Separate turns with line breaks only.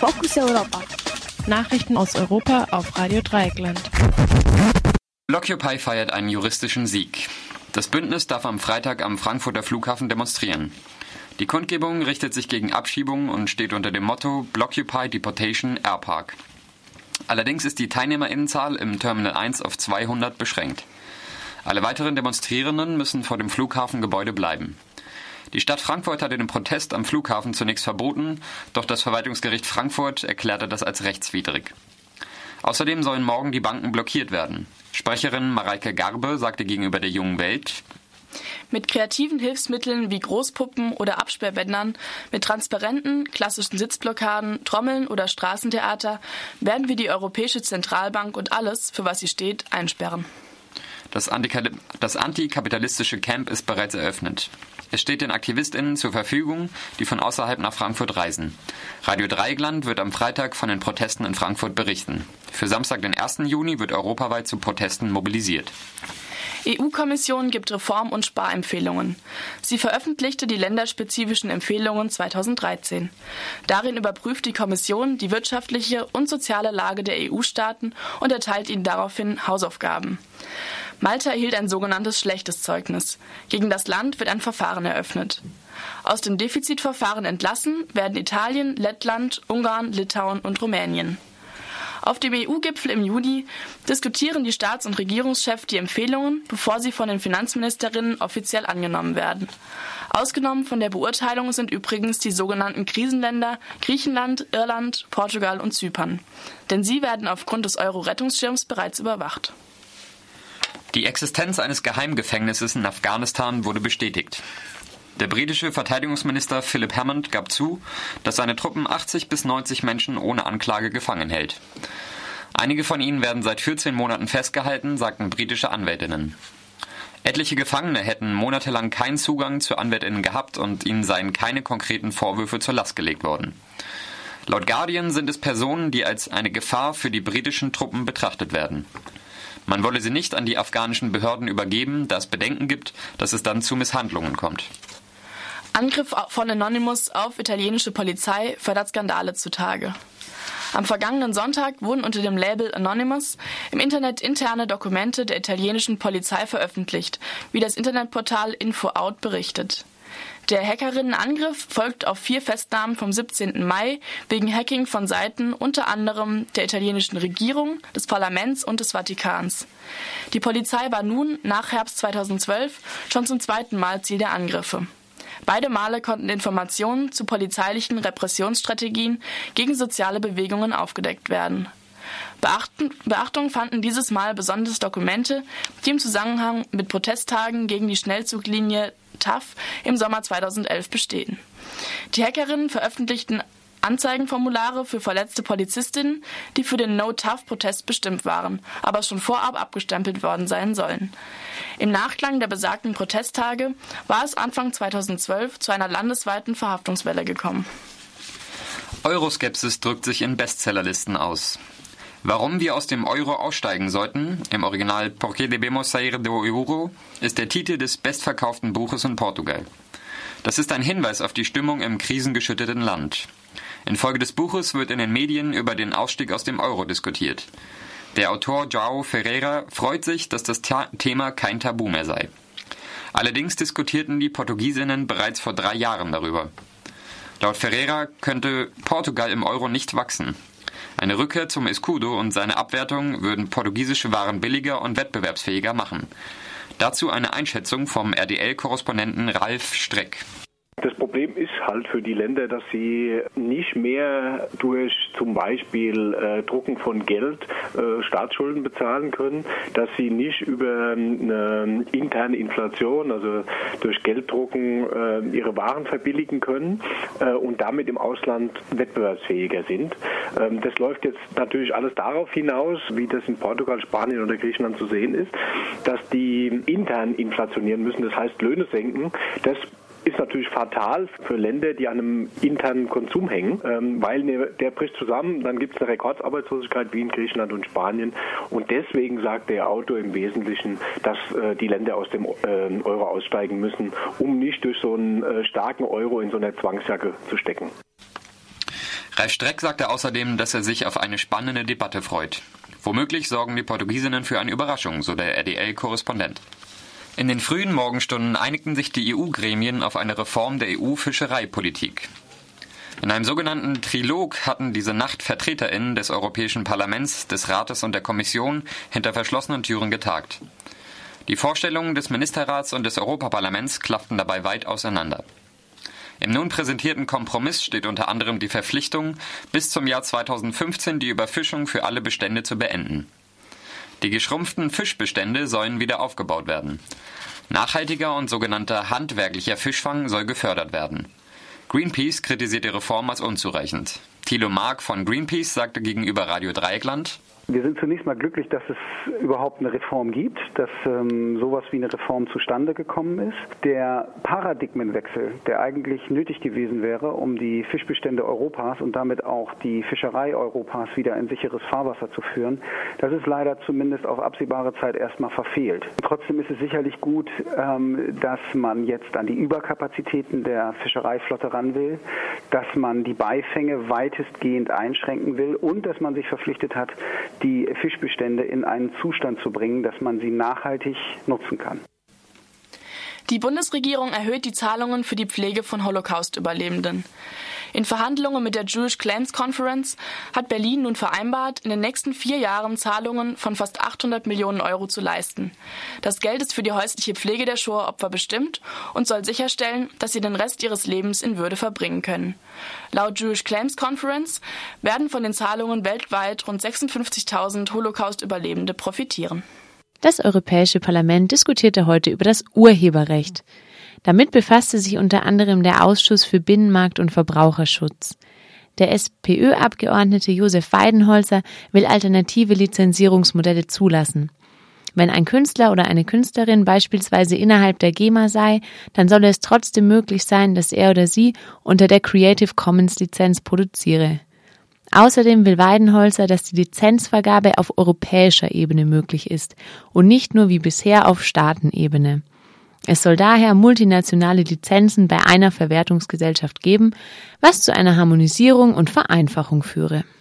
Fokus Europa.
Nachrichten aus Europa auf Radio Dreieckland.
Blockupy feiert einen juristischen Sieg. Das Bündnis darf am Freitag am Frankfurter Flughafen demonstrieren. Die Kundgebung richtet sich gegen Abschiebungen und steht unter dem Motto Blockupy Deportation Airpark. Allerdings ist die Teilnehmerinnenzahl im Terminal 1 auf 200 beschränkt. Alle weiteren Demonstrierenden müssen vor dem Flughafengebäude bleiben. Die Stadt Frankfurt hatte den Protest am Flughafen zunächst verboten, doch das Verwaltungsgericht Frankfurt erklärte das als rechtswidrig. Außerdem sollen morgen die Banken blockiert werden. Sprecherin Mareike Garbe sagte gegenüber der Jungen Welt,
mit kreativen Hilfsmitteln wie Großpuppen oder Absperrbändern, mit Transparenten, klassischen Sitzblockaden, Trommeln oder Straßentheater werden wir die Europäische Zentralbank und alles, für was sie steht, einsperren.
Das, das antikapitalistische Camp ist bereits eröffnet. Es steht den AktivistInnen zur Verfügung, die von außerhalb nach Frankfurt reisen. Radio Dreigland wird am Freitag von den Protesten in Frankfurt berichten. Für Samstag, den 1. Juni, wird europaweit zu Protesten mobilisiert.
EU-Kommission gibt Reform- und Sparempfehlungen. Sie veröffentlichte die länderspezifischen Empfehlungen 2013. Darin überprüft die Kommission die wirtschaftliche und soziale Lage der EU-Staaten und erteilt ihnen daraufhin Hausaufgaben. Malta erhielt ein sogenanntes schlechtes Zeugnis. Gegen das Land wird ein Verfahren eröffnet. Aus dem Defizitverfahren entlassen werden Italien, Lettland, Ungarn, Litauen und Rumänien. Auf dem EU-Gipfel im Juni diskutieren die Staats- und Regierungschefs die Empfehlungen, bevor sie von den Finanzministerinnen offiziell angenommen werden. Ausgenommen von der Beurteilung sind übrigens die sogenannten Krisenländer Griechenland, Irland, Portugal und Zypern. Denn sie werden aufgrund des Euro-Rettungsschirms bereits überwacht.
Die Existenz eines Geheimgefängnisses in Afghanistan wurde bestätigt. Der britische Verteidigungsminister Philip Hammond gab zu, dass seine Truppen 80 bis 90 Menschen ohne Anklage gefangen hält. Einige von ihnen werden seit 14 Monaten festgehalten, sagten britische Anwältinnen. Etliche Gefangene hätten monatelang keinen Zugang zu Anwältinnen gehabt und ihnen seien keine konkreten Vorwürfe zur Last gelegt worden. Laut Guardian sind es Personen, die als eine Gefahr für die britischen Truppen betrachtet werden. Man wolle sie nicht an die afghanischen Behörden übergeben, da es Bedenken gibt, dass es dann zu Misshandlungen kommt.
Angriff von Anonymous auf italienische Polizei fördert Skandale zutage. Am vergangenen Sonntag wurden unter dem Label Anonymous im Internet interne Dokumente der italienischen Polizei veröffentlicht, wie das Internetportal InfoOut berichtet. Der Hackerinnenangriff folgt auf vier Festnahmen vom 17. Mai wegen Hacking von Seiten unter anderem der italienischen Regierung, des Parlaments und des Vatikans. Die Polizei war nun nach Herbst 2012 schon zum zweiten Mal Ziel der Angriffe. Beide Male konnten Informationen zu polizeilichen Repressionsstrategien gegen soziale Bewegungen aufgedeckt werden. Beachtung fanden dieses Mal besonders Dokumente, die im Zusammenhang mit Protesttagen gegen die Schnellzuglinie TAF im Sommer 2011 bestehen. Die Hackerinnen veröffentlichten Anzeigenformulare für verletzte Polizistinnen, die für den No-Tough-Protest bestimmt waren, aber schon vorab abgestempelt worden sein sollen. Im Nachklang der besagten Protesttage war es Anfang 2012 zu einer landesweiten Verhaftungswelle gekommen.
Euroskepsis drückt sich in Bestsellerlisten aus. Warum wir aus dem Euro aussteigen sollten, im Original Porque debemos sair do Euro, ist der Titel des bestverkauften Buches in Portugal. Das ist ein Hinweis auf die Stimmung im krisengeschütteten Land. Infolge des Buches wird in den Medien über den Ausstieg aus dem Euro diskutiert. Der Autor João Ferreira freut sich, dass das Thema kein Tabu mehr sei. Allerdings diskutierten die Portugiesinnen bereits vor drei Jahren darüber. Laut Ferreira könnte Portugal im Euro nicht wachsen. Eine Rückkehr zum Escudo und seine Abwertung würden portugiesische Waren billiger und wettbewerbsfähiger machen. Dazu eine Einschätzung vom RDL-Korrespondenten Ralf Streck.
Das Problem ist halt für die Länder, dass sie nicht mehr durch zum Beispiel äh, Drucken von Geld äh, Staatsschulden bezahlen können, dass sie nicht über eine interne Inflation, also durch Gelddrucken, äh, ihre Waren verbilligen können äh, und damit im Ausland wettbewerbsfähiger sind. Ähm, das läuft jetzt natürlich alles darauf hinaus, wie das in Portugal, Spanien oder Griechenland zu sehen ist, dass die intern inflationieren müssen, das heißt Löhne senken. Das ist natürlich fatal für Länder, die an einem internen Konsum hängen, ähm, weil ne, der bricht zusammen, dann gibt es eine Rekordarbeitslosigkeit wie in Griechenland und Spanien und deswegen sagt der Autor im Wesentlichen, dass äh, die Länder aus dem äh, Euro aussteigen müssen, um nicht durch so einen äh, starken Euro in so einer Zwangsjacke zu stecken.
Ralf Streck sagte außerdem, dass er sich auf eine spannende Debatte freut. Womöglich sorgen die Portugiesinnen für eine Überraschung, so der RDL-Korrespondent. In den frühen Morgenstunden einigten sich die EU-Gremien auf eine Reform der EU-Fischereipolitik. In einem sogenannten Trilog hatten diese Nacht VertreterInnen des Europäischen Parlaments, des Rates und der Kommission hinter verschlossenen Türen getagt. Die Vorstellungen des Ministerrats und des Europaparlaments klafften dabei weit auseinander. Im nun präsentierten Kompromiss steht unter anderem die Verpflichtung, bis zum Jahr 2015 die Überfischung für alle Bestände zu beenden. Die geschrumpften Fischbestände sollen wieder aufgebaut werden. Nachhaltiger und sogenannter handwerklicher Fischfang soll gefördert werden. Greenpeace kritisiert die Reform als unzureichend. Thilo Mark von Greenpeace sagte gegenüber Radio Dreieckland,
wir sind zunächst mal glücklich, dass es überhaupt eine Reform gibt, dass ähm, sowas wie eine Reform zustande gekommen ist. Der Paradigmenwechsel, der eigentlich nötig gewesen wäre, um die Fischbestände Europas und damit auch die Fischerei Europas wieder in sicheres Fahrwasser zu führen, das ist leider zumindest auf absehbare Zeit erstmal verfehlt. Trotzdem ist es sicherlich gut, ähm, dass man jetzt an die Überkapazitäten der Fischereiflotte ran will, dass man die Beifänge weitestgehend einschränken will und dass man sich verpflichtet hat, die Fischbestände in einen Zustand zu bringen, dass man sie nachhaltig nutzen kann.
Die Bundesregierung erhöht die Zahlungen für die Pflege von Holocaust-Überlebenden. In Verhandlungen mit der Jewish Claims Conference hat Berlin nun vereinbart, in den nächsten vier Jahren Zahlungen von fast 800 Millionen Euro zu leisten. Das Geld ist für die häusliche Pflege der Shoah-Opfer bestimmt und soll sicherstellen, dass sie den Rest ihres Lebens in Würde verbringen können. Laut Jewish Claims Conference werden von den Zahlungen weltweit rund 56.000 Holocaust-Überlebende profitieren.
Das Europäische Parlament diskutierte heute über das Urheberrecht. Damit befasste sich unter anderem der Ausschuss für Binnenmarkt und Verbraucherschutz. Der SPÖ-Abgeordnete Josef Weidenholzer will alternative Lizenzierungsmodelle zulassen. Wenn ein Künstler oder eine Künstlerin beispielsweise innerhalb der GEMA sei, dann solle es trotzdem möglich sein, dass er oder sie unter der Creative Commons Lizenz produziere. Außerdem will Weidenholzer, dass die Lizenzvergabe auf europäischer Ebene möglich ist und nicht nur wie bisher auf Staatenebene. Es soll daher multinationale Lizenzen bei einer Verwertungsgesellschaft geben, was zu einer Harmonisierung und Vereinfachung führe